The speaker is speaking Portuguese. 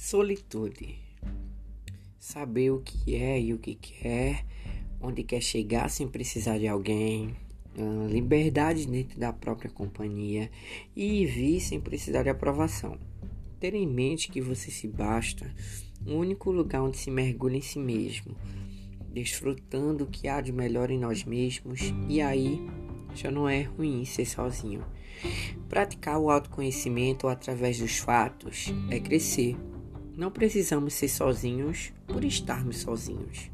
Solitude. Saber o que é e o que quer, onde quer chegar sem precisar de alguém, ah, liberdade dentro da própria companhia e vir sem precisar de aprovação. Ter em mente que você se basta, o único lugar onde se mergulha em si mesmo, desfrutando o que há de melhor em nós mesmos, e aí já não é ruim ser sozinho. Praticar o autoconhecimento através dos fatos é crescer não precisamos ser sozinhos por estarmos sozinhos.